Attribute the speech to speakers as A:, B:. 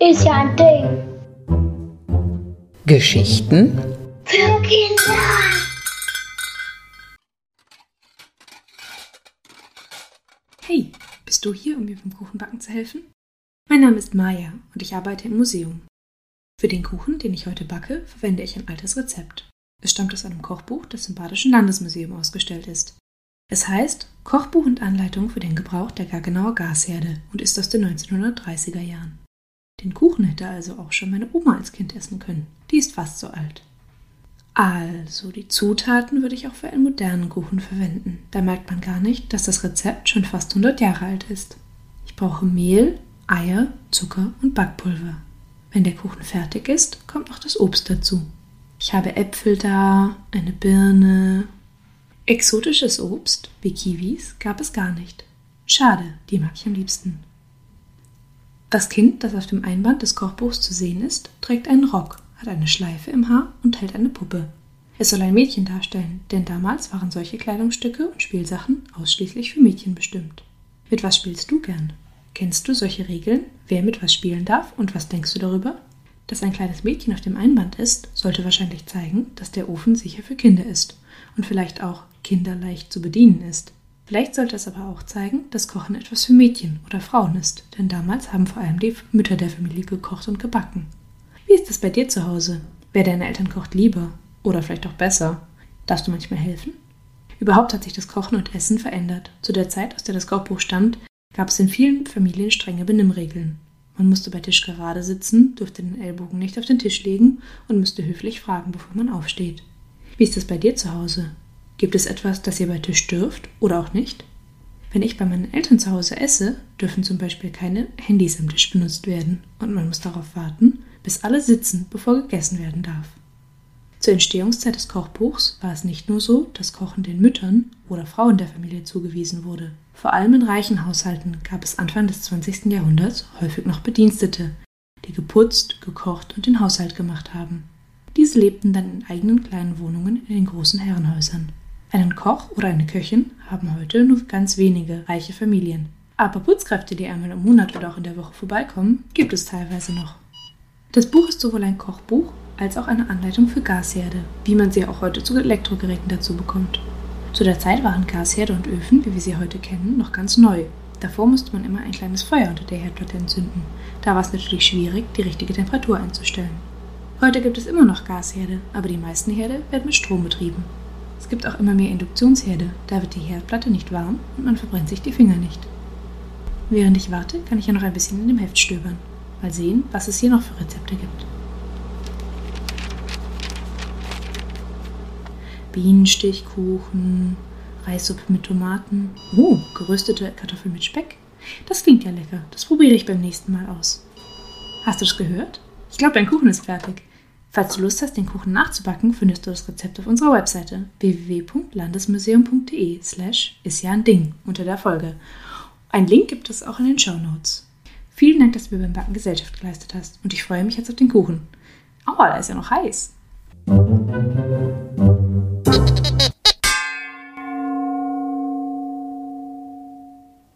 A: Ist ja ein Ding.
B: Geschichten
A: Für Kinder.
C: Hey, bist du hier, um mir beim Kuchenbacken zu helfen? Mein Name ist Maja und ich arbeite im Museum. Für den Kuchen, den ich heute backe, verwende ich ein altes Rezept. Es stammt aus einem Kochbuch, das im Badischen Landesmuseum ausgestellt ist. Es heißt Kochbuch und Anleitung für den Gebrauch der Gaggenauer Gasherde und ist aus den 1930er Jahren. Den Kuchen hätte also auch schon meine Oma als Kind essen können. Die ist fast so alt. Also, die Zutaten würde ich auch für einen modernen Kuchen verwenden. Da merkt man gar nicht, dass das Rezept schon fast 100 Jahre alt ist. Ich brauche Mehl, Eier, Zucker und Backpulver. Wenn der Kuchen fertig ist, kommt noch das Obst dazu. Ich habe Äpfel da, eine Birne. Exotisches Obst, wie Kiwis, gab es gar nicht. Schade, die mag ich am liebsten. Das Kind, das auf dem Einband des Kochbuchs zu sehen ist, trägt einen Rock, hat eine Schleife im Haar und hält eine Puppe. Es soll ein Mädchen darstellen, denn damals waren solche Kleidungsstücke und Spielsachen ausschließlich für Mädchen bestimmt. Mit was spielst du gern? Kennst du solche Regeln, wer mit was spielen darf und was denkst du darüber? Dass ein kleines Mädchen auf dem Einband ist, sollte wahrscheinlich zeigen, dass der Ofen sicher für Kinder ist und vielleicht auch kinderleicht zu bedienen ist. Vielleicht sollte es aber auch zeigen, dass Kochen etwas für Mädchen oder Frauen ist, denn damals haben vor allem die Mütter der Familie gekocht und gebacken. Wie ist es bei dir zu Hause? Wer deine Eltern kocht lieber oder vielleicht auch besser? Darfst du manchmal helfen? Überhaupt hat sich das Kochen und Essen verändert. Zu der Zeit, aus der das Kochbuch stammt, gab es in vielen Familien strenge Benimmregeln. Man musste bei Tisch gerade sitzen, durfte den Ellbogen nicht auf den Tisch legen und müsste höflich fragen, bevor man aufsteht. Wie ist das bei dir zu Hause? Gibt es etwas, das ihr bei Tisch dürft oder auch nicht? Wenn ich bei meinen Eltern zu Hause esse, dürfen zum Beispiel keine Handys am Tisch benutzt werden und man muss darauf warten, bis alle sitzen, bevor gegessen werden darf. Zur Entstehungszeit des Kochbuchs war es nicht nur so, dass Kochen den Müttern oder Frauen der Familie zugewiesen wurde. Vor allem in reichen Haushalten gab es Anfang des 20. Jahrhunderts häufig noch Bedienstete, die geputzt, gekocht und den Haushalt gemacht haben. Diese lebten dann in eigenen kleinen Wohnungen in den großen Herrenhäusern. Einen Koch oder eine Köchin haben heute nur ganz wenige reiche Familien. Aber Putzkräfte, die einmal im Monat oder auch in der Woche vorbeikommen, gibt es teilweise noch. Das Buch ist sowohl ein Kochbuch als auch eine Anleitung für Gasherde, wie man sie auch heute zu Elektrogeräten dazu bekommt. Zu der Zeit waren Gasherde und Öfen, wie wir sie heute kennen, noch ganz neu. Davor musste man immer ein kleines Feuer unter der Herdplatte entzünden. Da war es natürlich schwierig, die richtige Temperatur einzustellen. Heute gibt es immer noch Gasherde, aber die meisten Herde werden mit Strom betrieben. Es gibt auch immer mehr Induktionsherde, da wird die Herdplatte nicht warm und man verbrennt sich die Finger nicht. Während ich warte, kann ich ja noch ein bisschen in dem Heft stöbern. Mal sehen, was es hier noch für Rezepte gibt. Bienenstichkuchen, Reissuppe mit Tomaten. Oh, geröstete Kartoffeln mit Speck. Das klingt ja lecker. Das probiere ich beim nächsten Mal aus. Hast du es gehört? Ich glaube, dein Kuchen ist fertig. Falls du Lust hast, den Kuchen nachzubacken, findest du das Rezept auf unserer Webseite www.landesmuseum.de slash ist ja ein Ding unter der Folge. Ein Link gibt es auch in den Show Notes. Vielen Dank, dass du mir beim Backen Gesellschaft geleistet hast und ich freue mich jetzt auf den Kuchen. Aua, der ist ja noch heiß.